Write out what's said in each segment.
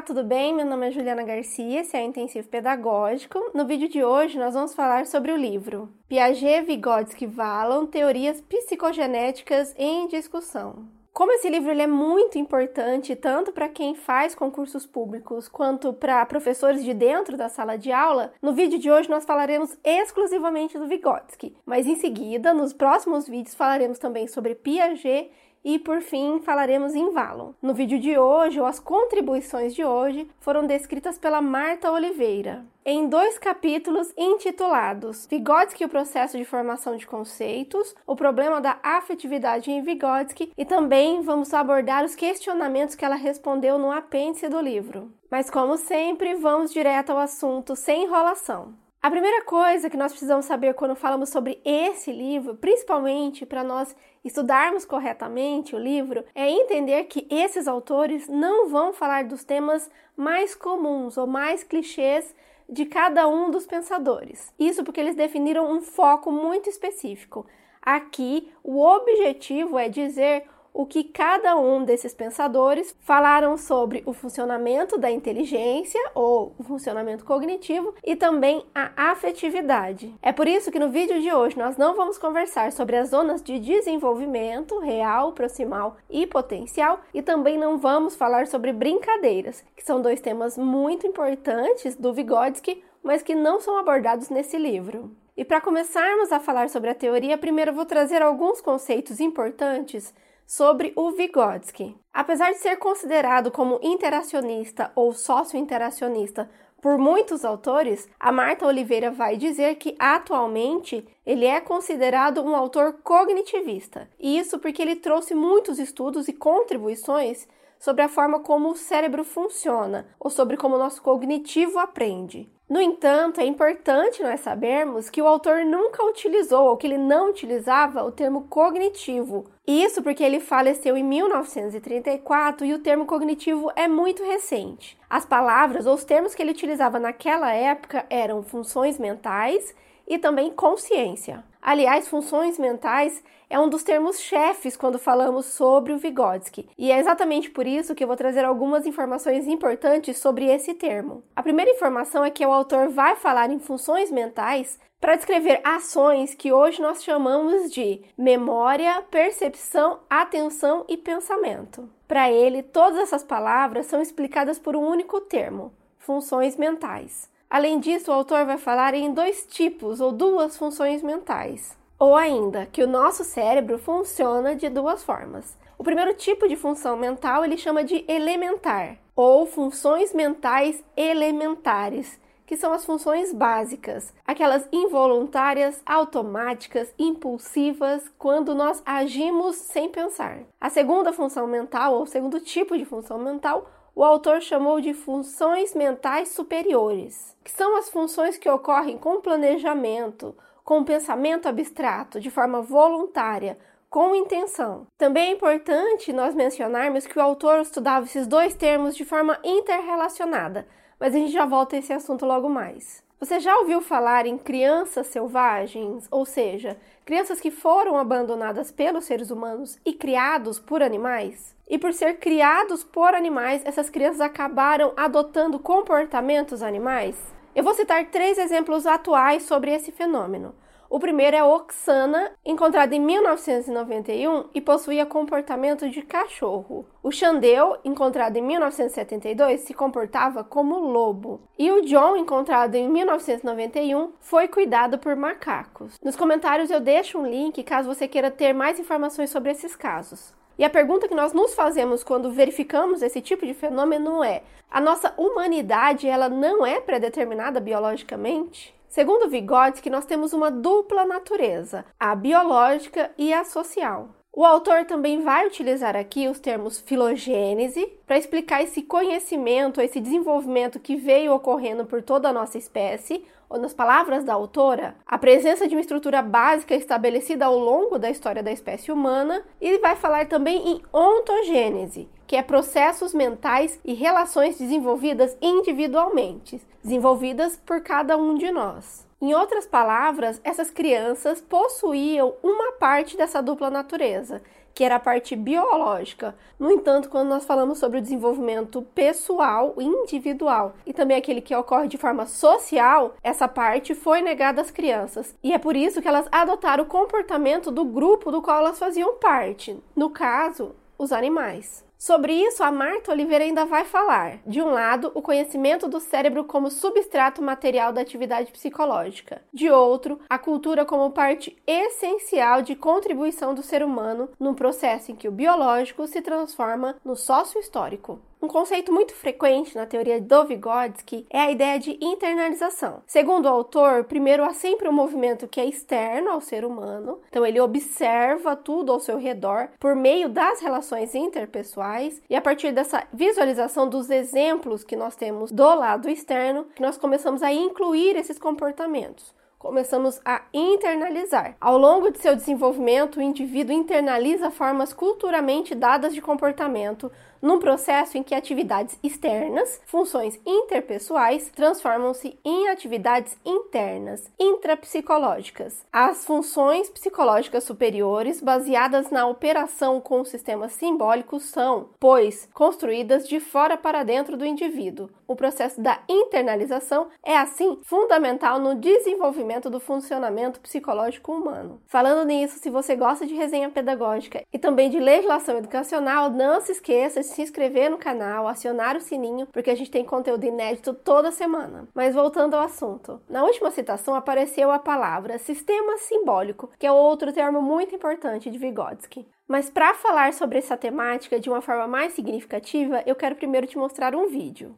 Olá, tudo bem? Meu nome é Juliana Garcia, esse é o Intensivo Pedagógico. No vídeo de hoje nós vamos falar sobre o livro Piaget, Vygotsky, Vallon, Teorias Psicogenéticas em Discussão. Como esse livro é muito importante tanto para quem faz concursos públicos quanto para professores de dentro da sala de aula, no vídeo de hoje nós falaremos exclusivamente do Vygotsky, mas em seguida, nos próximos vídeos, falaremos também sobre Piaget e por fim falaremos em Valon. No vídeo de hoje, ou as contribuições de hoje, foram descritas pela Marta Oliveira, em dois capítulos intitulados Vygotsky e o processo de formação de conceitos, o problema da afetividade em Vygotsky e também vamos abordar os questionamentos que ela respondeu no apêndice do livro. Mas como sempre, vamos direto ao assunto sem enrolação. A primeira coisa que nós precisamos saber quando falamos sobre esse livro, principalmente para nós estudarmos corretamente o livro, é entender que esses autores não vão falar dos temas mais comuns ou mais clichês de cada um dos pensadores. Isso porque eles definiram um foco muito específico. Aqui, o objetivo é dizer o que cada um desses pensadores falaram sobre o funcionamento da inteligência ou o funcionamento cognitivo e também a afetividade. É por isso que no vídeo de hoje nós não vamos conversar sobre as zonas de desenvolvimento real, proximal e potencial e também não vamos falar sobre brincadeiras, que são dois temas muito importantes do Vygotsky, mas que não são abordados nesse livro. E para começarmos a falar sobre a teoria, primeiro vou trazer alguns conceitos importantes sobre o Vygotsky. Apesar de ser considerado como interacionista ou sócio-interacionista por muitos autores, a Marta Oliveira vai dizer que atualmente ele é considerado um autor cognitivista. E isso porque ele trouxe muitos estudos e contribuições sobre a forma como o cérebro funciona ou sobre como o nosso cognitivo aprende. No entanto, é importante nós sabermos que o autor nunca utilizou ou que ele não utilizava o termo cognitivo. Isso porque ele faleceu em 1934 e o termo cognitivo é muito recente. As palavras ou os termos que ele utilizava naquela época eram funções mentais e também consciência. Aliás, funções mentais é um dos termos chefes quando falamos sobre o Vygotsky, e é exatamente por isso que eu vou trazer algumas informações importantes sobre esse termo. A primeira informação é que o autor vai falar em funções mentais para descrever ações que hoje nós chamamos de memória, percepção, atenção e pensamento. Para ele, todas essas palavras são explicadas por um único termo: funções mentais. Além disso, o autor vai falar em dois tipos ou duas funções mentais, ou ainda que o nosso cérebro funciona de duas formas. O primeiro tipo de função mental ele chama de elementar, ou funções mentais elementares, que são as funções básicas, aquelas involuntárias, automáticas, impulsivas, quando nós agimos sem pensar. A segunda função mental, ou segundo tipo de função mental, o autor chamou de funções mentais superiores, que são as funções que ocorrem com planejamento, com pensamento abstrato, de forma voluntária, com intenção. Também é importante nós mencionarmos que o autor estudava esses dois termos de forma interrelacionada, mas a gente já volta a esse assunto logo mais. Você já ouviu falar em crianças selvagens, ou seja, crianças que foram abandonadas pelos seres humanos e criados por animais? E por ser criados por animais, essas crianças acabaram adotando comportamentos animais? Eu vou citar três exemplos atuais sobre esse fenômeno. O primeiro é Oxana, encontrado em 1991 e possuía comportamento de cachorro. O Xandeu, encontrado em 1972, se comportava como lobo. E o John, encontrado em 1991, foi cuidado por macacos. Nos comentários eu deixo um link caso você queira ter mais informações sobre esses casos. E a pergunta que nós nos fazemos quando verificamos esse tipo de fenômeno é: a nossa humanidade ela não é predeterminada biologicamente? Segundo Vygotsky, nós temos uma dupla natureza, a biológica e a social. O autor também vai utilizar aqui os termos filogênese para explicar esse conhecimento, esse desenvolvimento que veio ocorrendo por toda a nossa espécie, ou nas palavras da autora, a presença de uma estrutura básica estabelecida ao longo da história da espécie humana, e vai falar também em ontogênese, que é processos mentais e relações desenvolvidas individualmente, desenvolvidas por cada um de nós. Em outras palavras, essas crianças possuíam uma parte dessa dupla natureza, que era a parte biológica. No entanto, quando nós falamos sobre o desenvolvimento pessoal, individual e também aquele que ocorre de forma social, essa parte foi negada às crianças. E é por isso que elas adotaram o comportamento do grupo do qual elas faziam parte. No caso, os animais. Sobre isso, a Marta Oliveira ainda vai falar. De um lado, o conhecimento do cérebro como substrato material da atividade psicológica. De outro, a cultura como parte essencial de contribuição do ser humano num processo em que o biológico se transforma no sócio-histórico. Um conceito muito frequente na teoria do Vygotsky é a ideia de internalização. Segundo o autor, primeiro há sempre um movimento que é externo ao ser humano, então ele observa tudo ao seu redor por meio das relações interpessoais e a partir dessa visualização dos exemplos que nós temos do lado externo, nós começamos a incluir esses comportamentos começamos a internalizar. Ao longo de seu desenvolvimento, o indivíduo internaliza formas culturalmente dadas de comportamento num processo em que atividades externas, funções interpessoais, transformam-se em atividades internas, intrapsicológicas. As funções psicológicas superiores, baseadas na operação com o sistema simbólico, são, pois, construídas de fora para dentro do indivíduo. O processo da internalização é, assim, fundamental no desenvolvimento do funcionamento psicológico humano. Falando nisso, se você gosta de resenha pedagógica e também de legislação educacional, não se esqueça de se inscrever no canal, acionar o sininho, porque a gente tem conteúdo inédito toda semana. Mas voltando ao assunto, na última citação apareceu a palavra sistema simbólico, que é outro termo muito importante de Vygotsky. Mas para falar sobre essa temática de uma forma mais significativa, eu quero primeiro te mostrar um vídeo.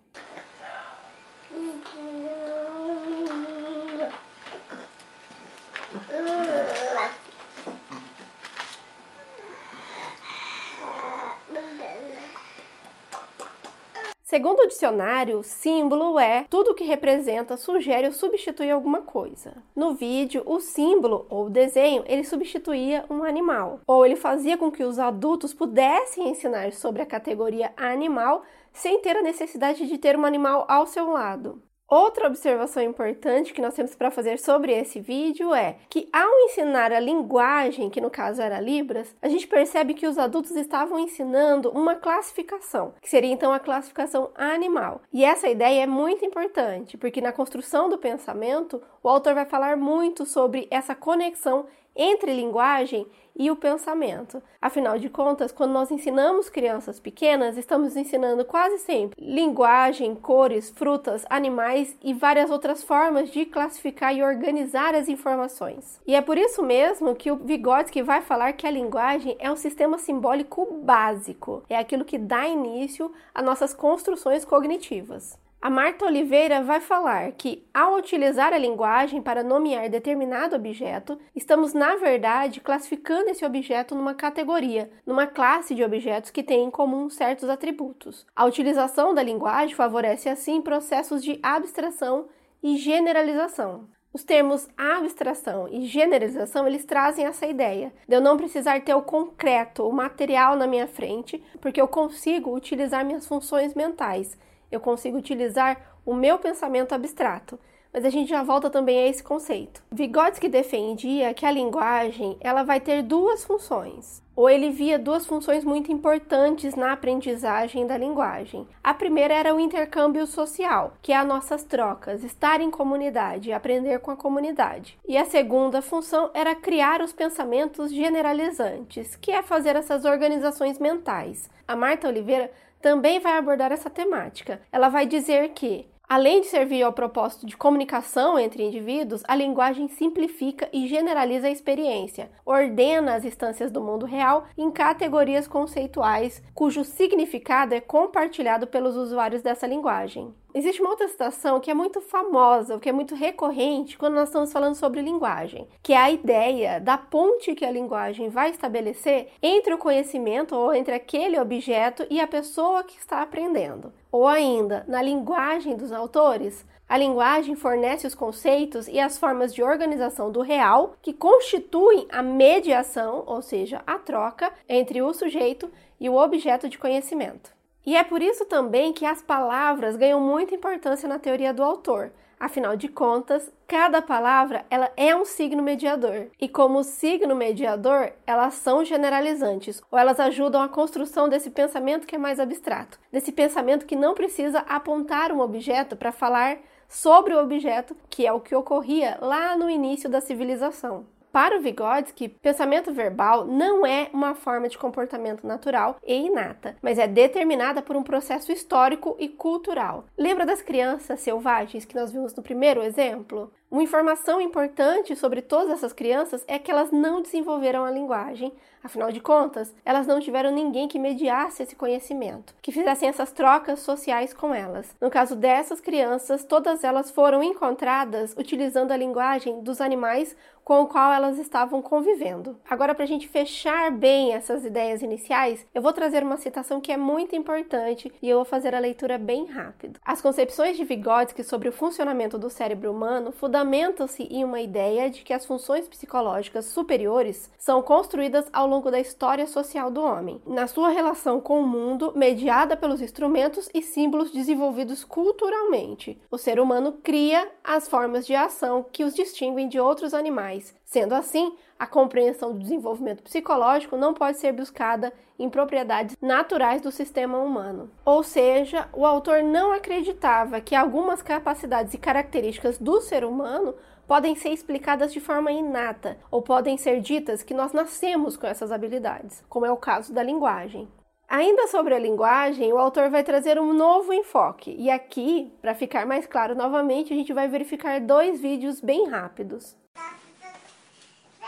Segundo o dicionário, símbolo é tudo que representa, sugere ou substitui alguma coisa. No vídeo, o símbolo ou desenho, ele substituía um animal, ou ele fazia com que os adultos pudessem ensinar sobre a categoria animal sem ter a necessidade de ter um animal ao seu lado. Outra observação importante que nós temos para fazer sobre esse vídeo é que, ao ensinar a linguagem, que no caso era Libras, a gente percebe que os adultos estavam ensinando uma classificação, que seria então a classificação animal. E essa ideia é muito importante, porque na construção do pensamento, o autor vai falar muito sobre essa conexão entre linguagem e o pensamento. Afinal de contas, quando nós ensinamos crianças pequenas, estamos ensinando quase sempre linguagem, cores, frutas, animais e várias outras formas de classificar e organizar as informações. E é por isso mesmo que o Vygotsky vai falar que a linguagem é um sistema simbólico básico, é aquilo que dá início às nossas construções cognitivas. A Marta Oliveira vai falar que, ao utilizar a linguagem para nomear determinado objeto, estamos, na verdade, classificando esse objeto numa categoria, numa classe de objetos que têm em comum certos atributos. A utilização da linguagem favorece, assim, processos de abstração e generalização. Os termos abstração e generalização, eles trazem essa ideia de eu não precisar ter o concreto, o material na minha frente, porque eu consigo utilizar minhas funções mentais eu consigo utilizar o meu pensamento abstrato. Mas a gente já volta também a esse conceito. Vygotsky defendia que a linguagem ela vai ter duas funções, ou ele via duas funções muito importantes na aprendizagem da linguagem. A primeira era o intercâmbio social, que é as nossas trocas, estar em comunidade, aprender com a comunidade. E a segunda função era criar os pensamentos generalizantes, que é fazer essas organizações mentais. A Marta Oliveira também vai abordar essa temática. Ela vai dizer que Além de servir ao propósito de comunicação entre indivíduos, a linguagem simplifica e generaliza a experiência, ordena as instâncias do mundo real em categorias conceituais cujo significado é compartilhado pelos usuários dessa linguagem. Existe uma outra citação que é muito famosa, que é muito recorrente quando nós estamos falando sobre linguagem, que é a ideia da ponte que a linguagem vai estabelecer entre o conhecimento ou entre aquele objeto e a pessoa que está aprendendo. Ou ainda, na linguagem dos autores, a linguagem fornece os conceitos e as formas de organização do real que constituem a mediação, ou seja, a troca entre o sujeito e o objeto de conhecimento. E é por isso também que as palavras ganham muita importância na teoria do autor. Afinal de contas, cada palavra ela é um signo mediador. E como signo mediador, elas são generalizantes, ou elas ajudam a construção desse pensamento que é mais abstrato, desse pensamento que não precisa apontar um objeto para falar sobre o objeto, que é o que ocorria lá no início da civilização. Para o Vygotsky, pensamento verbal não é uma forma de comportamento natural e inata, mas é determinada por um processo histórico e cultural. Lembra das crianças selvagens que nós vimos no primeiro exemplo? Uma informação importante sobre todas essas crianças é que elas não desenvolveram a linguagem, afinal de contas, elas não tiveram ninguém que mediasse esse conhecimento, que fizessem essas trocas sociais com elas. No caso dessas crianças, todas elas foram encontradas utilizando a linguagem dos animais com o qual elas estavam convivendo. Agora, para a gente fechar bem essas ideias iniciais, eu vou trazer uma citação que é muito importante e eu vou fazer a leitura bem rápido. As concepções de Vygotsky sobre o funcionamento do cérebro humano fundamentam-se em uma ideia de que as funções psicológicas superiores são construídas ao longo da história social do homem, na sua relação com o mundo, mediada pelos instrumentos e símbolos desenvolvidos culturalmente. O ser humano cria as formas de ação que os distinguem de outros animais Sendo assim, a compreensão do desenvolvimento psicológico não pode ser buscada em propriedades naturais do sistema humano. Ou seja, o autor não acreditava que algumas capacidades e características do ser humano podem ser explicadas de forma inata ou podem ser ditas que nós nascemos com essas habilidades, como é o caso da linguagem. Ainda sobre a linguagem, o autor vai trazer um novo enfoque, e aqui, para ficar mais claro novamente, a gente vai verificar dois vídeos bem rápidos.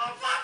Veja que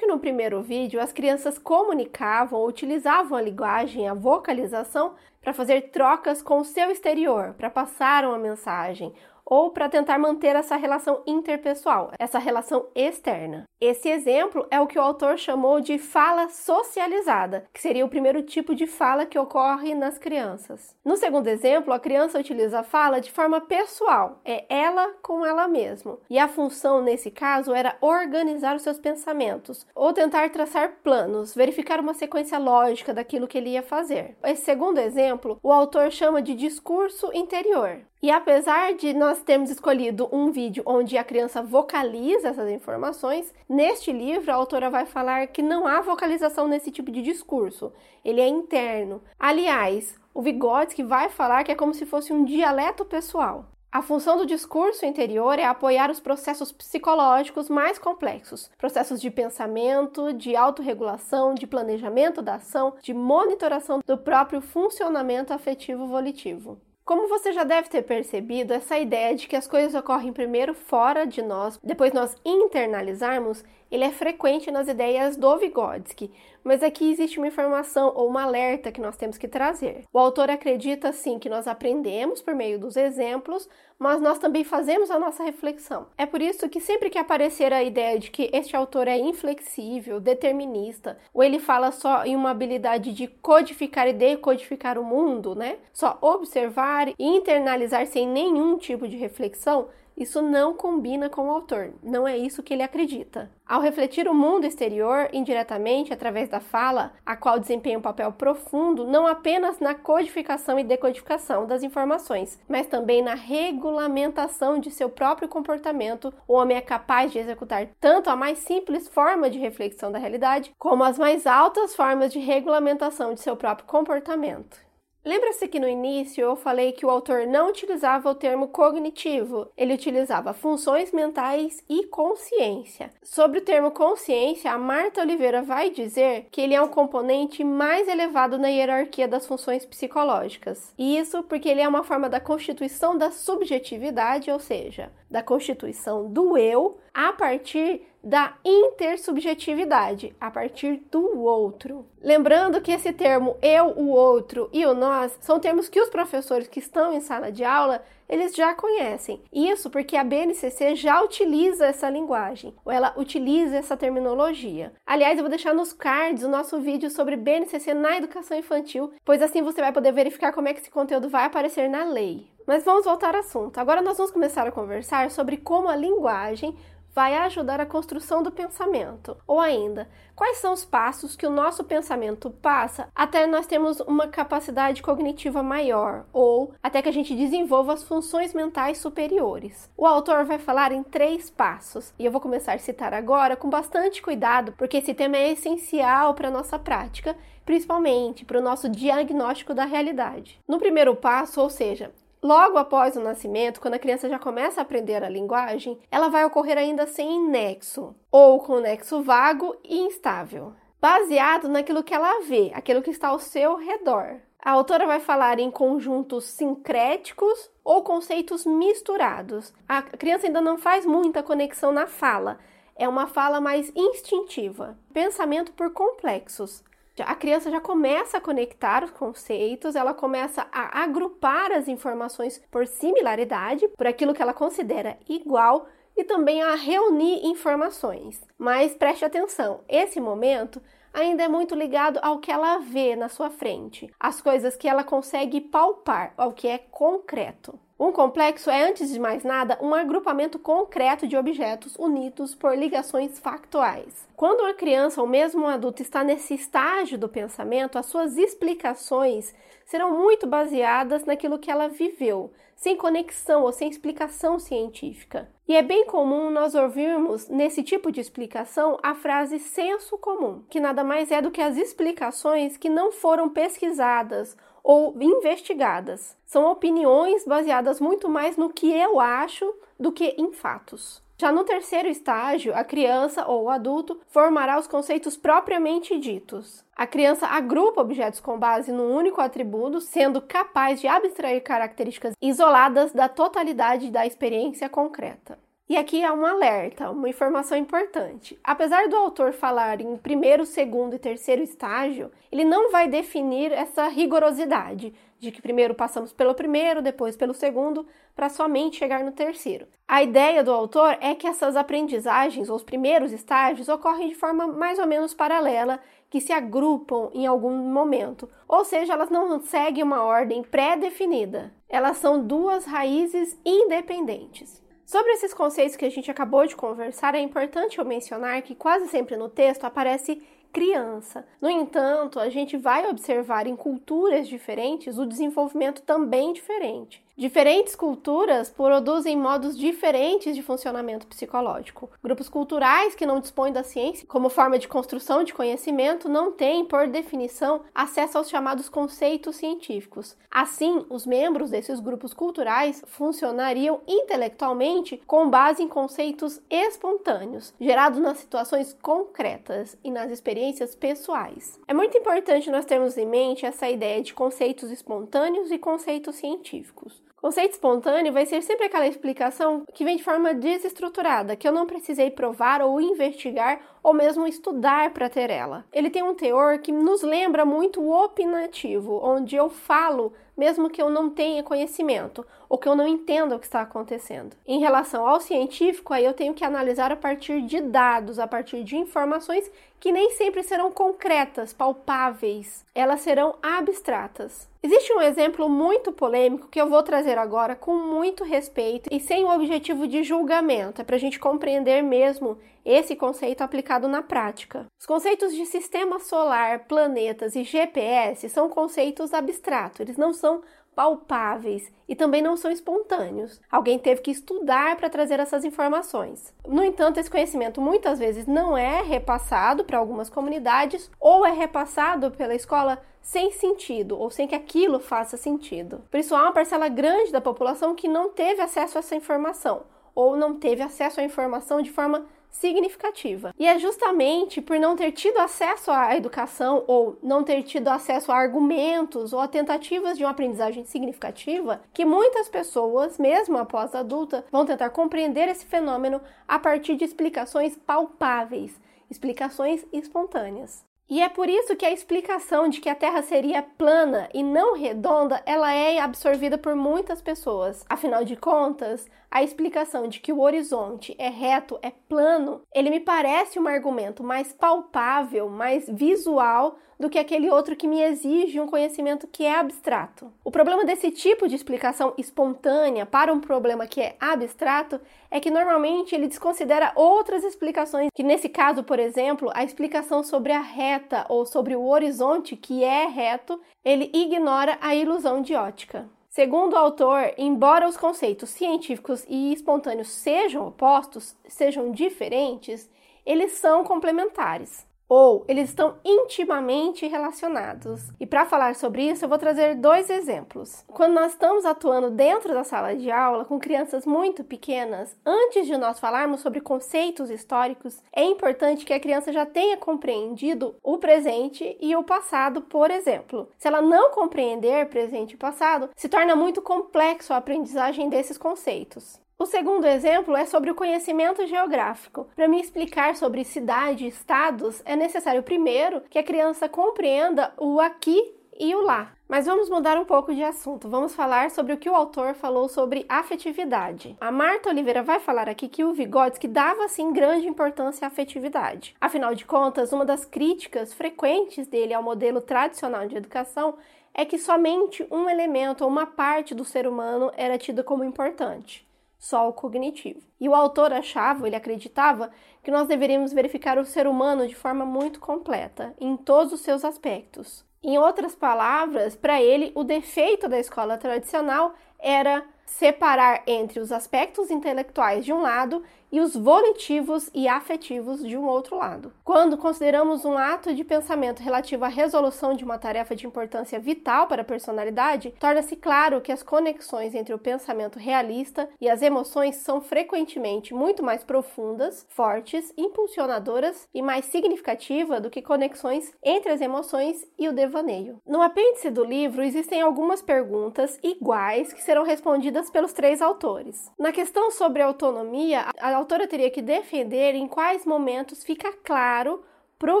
primeiro vídeo as crianças comunicavam, utilizavam a linguagem, a vocalização para fazer trocas com o seu exterior, para passar uma mensagem ou para tentar manter essa relação interpessoal, essa relação externa. Esse exemplo é o que o autor chamou de fala socializada, que seria o primeiro tipo de fala que ocorre nas crianças. No segundo exemplo, a criança utiliza a fala de forma pessoal, é ela com ela mesma. E a função nesse caso era organizar os seus pensamentos ou tentar traçar planos, verificar uma sequência lógica daquilo que ele ia fazer. Esse segundo exemplo, o autor chama de discurso interior. E apesar de nós termos escolhido um vídeo onde a criança vocaliza essas informações, neste livro a autora vai falar que não há vocalização nesse tipo de discurso, ele é interno. Aliás, o Vygotsky vai falar que é como se fosse um dialeto pessoal. A função do discurso interior é apoiar os processos psicológicos mais complexos, processos de pensamento, de autorregulação, de planejamento da ação, de monitoração do próprio funcionamento afetivo volitivo. Como você já deve ter percebido, essa ideia de que as coisas ocorrem primeiro fora de nós, depois nós internalizarmos, ele é frequente nas ideias do Vygotsky, mas aqui existe uma informação ou uma alerta que nós temos que trazer. O autor acredita sim que nós aprendemos por meio dos exemplos, mas nós também fazemos a nossa reflexão. É por isso que sempre que aparecer a ideia de que este autor é inflexível, determinista, ou ele fala só em uma habilidade de codificar e decodificar o mundo, né? Só observar e internalizar sem nenhum tipo de reflexão, isso não combina com o autor, não é isso que ele acredita. Ao refletir o mundo exterior indiretamente através da fala, a qual desempenha um papel profundo não apenas na codificação e decodificação das informações, mas também na regulamentação de seu próprio comportamento, o homem é capaz de executar tanto a mais simples forma de reflexão da realidade, como as mais altas formas de regulamentação de seu próprio comportamento. Lembra-se que no início eu falei que o autor não utilizava o termo cognitivo, ele utilizava funções mentais e consciência. Sobre o termo consciência, a Marta Oliveira vai dizer que ele é um componente mais elevado na hierarquia das funções psicológicas. Isso porque ele é uma forma da constituição da subjetividade, ou seja, da constituição do eu a partir da intersubjetividade, a partir do outro. Lembrando que esse termo eu, o outro e o nós são termos que os professores que estão em sala de aula eles já conhecem. Isso porque a BNCC já utiliza essa linguagem, ou ela utiliza essa terminologia. Aliás, eu vou deixar nos cards o nosso vídeo sobre BNCC na educação infantil, pois assim você vai poder verificar como é que esse conteúdo vai aparecer na lei. Mas vamos voltar ao assunto. Agora nós vamos começar a conversar sobre como a linguagem vai ajudar a construção do pensamento? Ou ainda, quais são os passos que o nosso pensamento passa até nós termos uma capacidade cognitiva maior ou até que a gente desenvolva as funções mentais superiores? O autor vai falar em três passos e eu vou começar a citar agora com bastante cuidado, porque esse tema é essencial para a nossa prática principalmente para o nosso diagnóstico da realidade. No primeiro passo, ou seja, Logo após o nascimento, quando a criança já começa a aprender a linguagem, ela vai ocorrer ainda sem nexo, ou com nexo vago e instável, baseado naquilo que ela vê, aquilo que está ao seu redor. A autora vai falar em conjuntos sincréticos ou conceitos misturados. A criança ainda não faz muita conexão na fala, é uma fala mais instintiva. Pensamento por complexos a criança já começa a conectar os conceitos, ela começa a agrupar as informações por similaridade, por aquilo que ela considera igual e também a reunir informações. Mas preste atenção, esse momento ainda é muito ligado ao que ela vê na sua frente, as coisas que ela consegue palpar, ao que é concreto. Um complexo é, antes de mais nada, um agrupamento concreto de objetos unidos por ligações factuais. Quando uma criança ou mesmo um adulto está nesse estágio do pensamento, as suas explicações serão muito baseadas naquilo que ela viveu, sem conexão ou sem explicação científica. E é bem comum nós ouvirmos nesse tipo de explicação a frase senso comum, que nada mais é do que as explicações que não foram pesquisadas ou investigadas. São opiniões baseadas muito mais no que eu acho do que em fatos. Já no terceiro estágio, a criança ou o adulto formará os conceitos propriamente ditos. A criança agrupa objetos com base num único atributo, sendo capaz de abstrair características isoladas da totalidade da experiência concreta. E aqui há um alerta, uma informação importante. Apesar do autor falar em primeiro, segundo e terceiro estágio, ele não vai definir essa rigorosidade de que primeiro passamos pelo primeiro, depois pelo segundo, para somente chegar no terceiro. A ideia do autor é que essas aprendizagens, ou os primeiros estágios, ocorrem de forma mais ou menos paralela, que se agrupam em algum momento, ou seja, elas não seguem uma ordem pré-definida. Elas são duas raízes independentes. Sobre esses conceitos que a gente acabou de conversar, é importante eu mencionar que quase sempre no texto aparece criança. No entanto, a gente vai observar em culturas diferentes o desenvolvimento também diferente. Diferentes culturas produzem modos diferentes de funcionamento psicológico. Grupos culturais que não dispõem da ciência como forma de construção de conhecimento não têm, por definição, acesso aos chamados conceitos científicos. Assim, os membros desses grupos culturais funcionariam intelectualmente com base em conceitos espontâneos, gerados nas situações concretas e nas experiências pessoais. É muito importante nós termos em mente essa ideia de conceitos espontâneos e conceitos científicos. Conceito espontâneo vai ser sempre aquela explicação que vem de forma desestruturada, que eu não precisei provar ou investigar ou mesmo estudar para ter ela. Ele tem um teor que nos lembra muito o opinativo, onde eu falo mesmo que eu não tenha conhecimento ou que eu não entenda o que está acontecendo. Em relação ao científico, aí eu tenho que analisar a partir de dados, a partir de informações que nem sempre serão concretas, palpáveis, elas serão abstratas. Existe um exemplo muito polêmico que eu vou trazer agora com muito respeito e sem o objetivo de julgamento, é para a gente compreender mesmo esse conceito aplicado na prática. Os conceitos de sistema solar, planetas e GPS são conceitos abstratos, eles não são palpáveis e também não são espontâneos. Alguém teve que estudar para trazer essas informações. No entanto, esse conhecimento muitas vezes não é repassado para algumas comunidades ou é repassado pela escola sem sentido ou sem que aquilo faça sentido. Por isso, há uma parcela grande da população que não teve acesso a essa informação ou não teve acesso à informação de forma significativa. E é justamente por não ter tido acesso à educação ou não ter tido acesso a argumentos ou a tentativas de uma aprendizagem significativa que muitas pessoas, mesmo após adulta, vão tentar compreender esse fenômeno a partir de explicações palpáveis, explicações espontâneas. E é por isso que a explicação de que a Terra seria plana e não redonda, ela é absorvida por muitas pessoas. Afinal de contas, a explicação de que o horizonte é reto, é plano, ele me parece um argumento mais palpável, mais visual do que aquele outro que me exige um conhecimento que é abstrato. O problema desse tipo de explicação espontânea para um problema que é abstrato é que normalmente ele desconsidera outras explicações, que nesse caso, por exemplo, a explicação sobre a reta ou sobre o horizonte que é reto, ele ignora a ilusão de ótica. Segundo o autor, embora os conceitos científicos e espontâneos sejam opostos, sejam diferentes, eles são complementares ou eles estão intimamente relacionados. E para falar sobre isso, eu vou trazer dois exemplos. Quando nós estamos atuando dentro da sala de aula com crianças muito pequenas, antes de nós falarmos sobre conceitos históricos, é importante que a criança já tenha compreendido o presente e o passado, por exemplo. Se ela não compreender presente e passado, se torna muito complexo a aprendizagem desses conceitos. O segundo exemplo é sobre o conhecimento geográfico. Para me explicar sobre cidade e estados, é necessário primeiro que a criança compreenda o aqui e o lá. Mas vamos mudar um pouco de assunto. Vamos falar sobre o que o autor falou sobre afetividade. A Marta Oliveira vai falar aqui que o Vygotsky dava sim grande importância à afetividade. Afinal de contas, uma das críticas frequentes dele ao modelo tradicional de educação é que somente um elemento ou uma parte do ser humano era tido como importante só o cognitivo. E o autor achava, ele acreditava, que nós deveríamos verificar o ser humano de forma muito completa, em todos os seus aspectos. Em outras palavras, para ele, o defeito da escola tradicional era separar entre os aspectos intelectuais de um lado e os volitivos e afetivos de um outro lado. Quando consideramos um ato de pensamento relativo à resolução de uma tarefa de importância vital para a personalidade, torna-se claro que as conexões entre o pensamento realista e as emoções são frequentemente muito mais profundas, fortes, impulsionadoras e mais significativas do que conexões entre as emoções e o devaneio. No apêndice do livro existem algumas perguntas iguais que serão respondidas pelos três autores. Na questão sobre autonomia, a autora teria que defender em quais momentos fica claro para o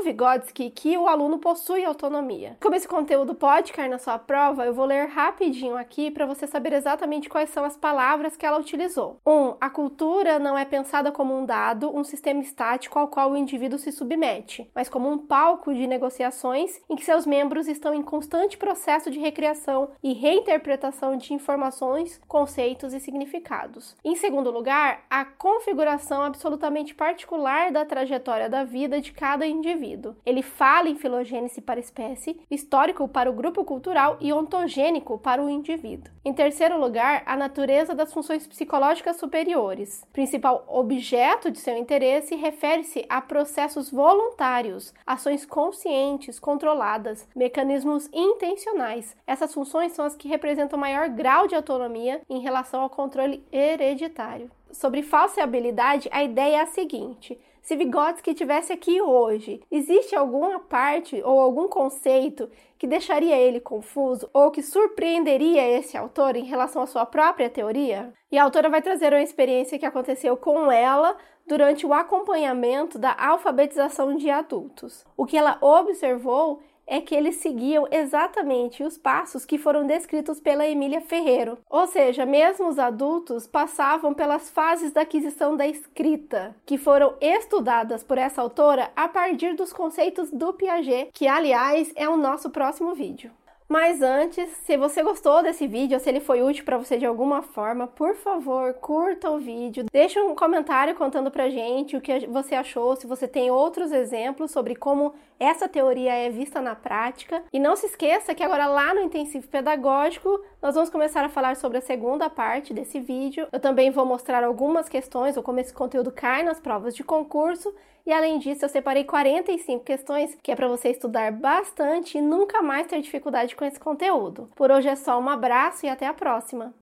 Vygotsky que o aluno possui autonomia. Como esse conteúdo pode cair na sua prova, eu vou ler rapidinho aqui para você saber exatamente quais são as palavras que ela utilizou. 1. Um, a cultura não é pensada como um dado, um sistema estático ao qual o indivíduo se submete, mas como um palco de negociações em que seus membros estão em constante processo de recriação e reinterpretação de informações, conceitos e significados. Em segundo lugar, a configuração absolutamente particular da trajetória da vida de cada indivíduo indivíduo. Ele fala em filogênese para espécie, histórico para o grupo cultural e ontogênico para o indivíduo. Em terceiro lugar, a natureza das funções psicológicas superiores. Principal objeto de seu interesse refere-se a processos voluntários, ações conscientes, controladas, mecanismos intencionais. Essas funções são as que representam maior grau de autonomia em relação ao controle hereditário. Sobre falseabilidade, a ideia é a seguinte: se Vygotsky tivesse aqui hoje, existe alguma parte ou algum conceito que deixaria ele confuso ou que surpreenderia esse autor em relação à sua própria teoria? E a autora vai trazer uma experiência que aconteceu com ela durante o acompanhamento da alfabetização de adultos. O que ela observou é que eles seguiam exatamente os passos que foram descritos pela Emília Ferreiro. Ou seja, mesmo os adultos passavam pelas fases da aquisição da escrita, que foram estudadas por essa autora a partir dos conceitos do Piaget, que aliás é o nosso próximo vídeo. Mas antes, se você gostou desse vídeo, se ele foi útil para você de alguma forma, por favor, curta o vídeo, deixe um comentário contando pra gente o que você achou, se você tem outros exemplos sobre como essa teoria é vista na prática. E não se esqueça que agora lá no intensivo pedagógico, nós vamos começar a falar sobre a segunda parte desse vídeo. Eu também vou mostrar algumas questões ou como esse conteúdo cai nas provas de concurso e além disso, eu separei 45 questões que é para você estudar bastante e nunca mais ter dificuldade com esse conteúdo. Por hoje é só um abraço e até a próxima!